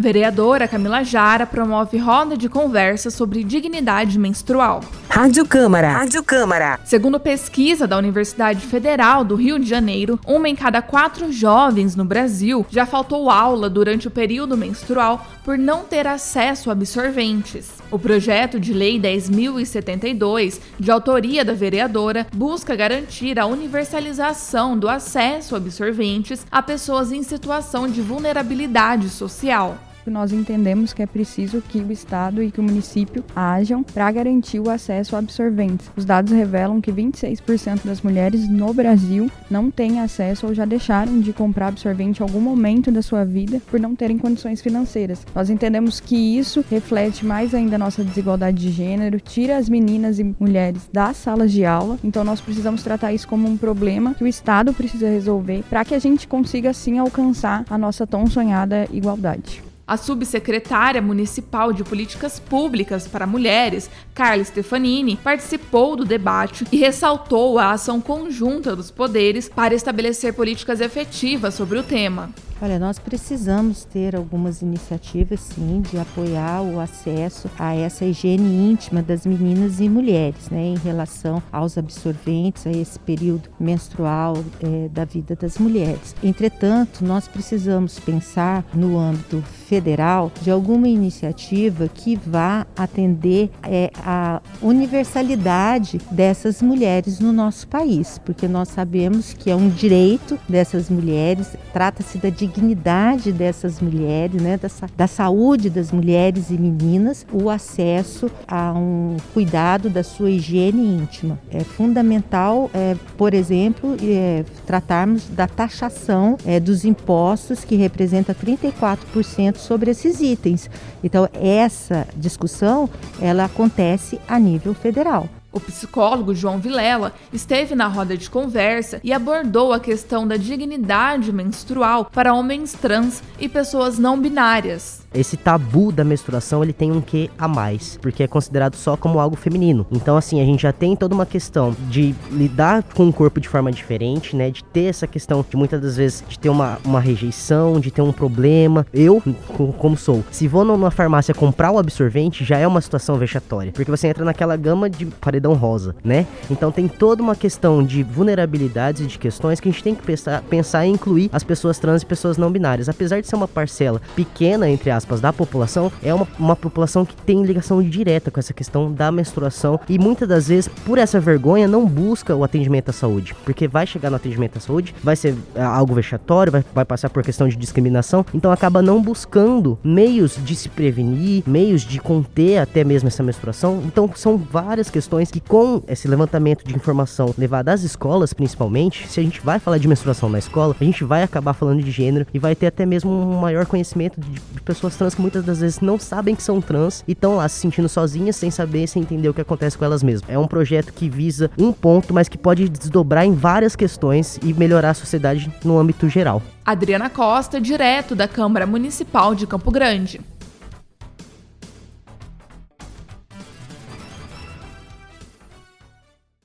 Vereadora Camila Jara promove roda de conversa sobre dignidade menstrual. Rádio Câmara. Rádio Câmara. Segundo pesquisa da Universidade Federal do Rio de Janeiro, uma em cada quatro jovens no Brasil já faltou aula durante o período menstrual por não ter acesso a absorventes. O projeto de lei 10.072, de autoria da vereadora, busca garantir a universalização do acesso a absorventes a pessoas em situação de vulnerabilidade social nós entendemos que é preciso que o Estado e que o município hajam para garantir o acesso a absorventes. Os dados revelam que 26% das mulheres no Brasil não têm acesso ou já deixaram de comprar absorvente em algum momento da sua vida por não terem condições financeiras. Nós entendemos que isso reflete mais ainda a nossa desigualdade de gênero, tira as meninas e mulheres das salas de aula, então nós precisamos tratar isso como um problema que o Estado precisa resolver para que a gente consiga assim alcançar a nossa tão sonhada igualdade. A subsecretária municipal de Políticas Públicas para Mulheres, Carla Stefanini, participou do debate e ressaltou a ação conjunta dos poderes para estabelecer políticas efetivas sobre o tema. Olha, nós precisamos ter algumas iniciativas, sim, de apoiar o acesso a essa higiene íntima das meninas e mulheres, né, em relação aos absorventes, a esse período menstrual é, da vida das mulheres. Entretanto, nós precisamos pensar no âmbito federal de alguma iniciativa que vá atender é, a universalidade dessas mulheres no nosso país, porque nós sabemos que é um direito dessas mulheres, trata-se da dignidade dessas mulheres, né, da, da saúde das mulheres e meninas, o acesso a um cuidado da sua higiene íntima. É fundamental, é, por exemplo, é, tratarmos da taxação é, dos impostos, que representa 34% sobre esses itens. Então, essa discussão ela acontece a nível federal. O psicólogo João Vilela esteve na roda de conversa e abordou a questão da dignidade menstrual para homens trans e pessoas não binárias esse tabu da menstruação ele tem um quê a mais, porque é considerado só como algo feminino. Então, assim, a gente já tem toda uma questão de lidar com o corpo de forma diferente, né? De ter essa questão de muitas das vezes de ter uma, uma rejeição, de ter um problema. Eu, como sou, se vou numa farmácia comprar o absorvente, já é uma situação vexatória, porque você entra naquela gama de paredão rosa, né? Então tem toda uma questão de vulnerabilidades e de questões que a gente tem que pensar, pensar em incluir as pessoas trans e pessoas não binárias. Apesar de ser uma parcela pequena entre aspas, da população, é uma, uma população que tem ligação direta com essa questão da menstruação e muitas das vezes, por essa vergonha, não busca o atendimento à saúde, porque vai chegar no atendimento à saúde, vai ser é, algo vexatório, vai, vai passar por questão de discriminação, então acaba não buscando meios de se prevenir, meios de conter até mesmo essa menstruação. Então são várias questões que com esse levantamento de informação levado às escolas, principalmente, se a gente vai falar de menstruação na escola, a gente vai acabar falando de gênero e vai ter até mesmo um maior conhecimento de, de pessoas pessoas trans que muitas das vezes não sabem que são trans e estão lá se sentindo sozinhas, sem saber, sem entender o que acontece com elas mesmas. É um projeto que visa um ponto, mas que pode desdobrar em várias questões e melhorar a sociedade no âmbito geral. Adriana Costa, direto da Câmara Municipal de Campo Grande.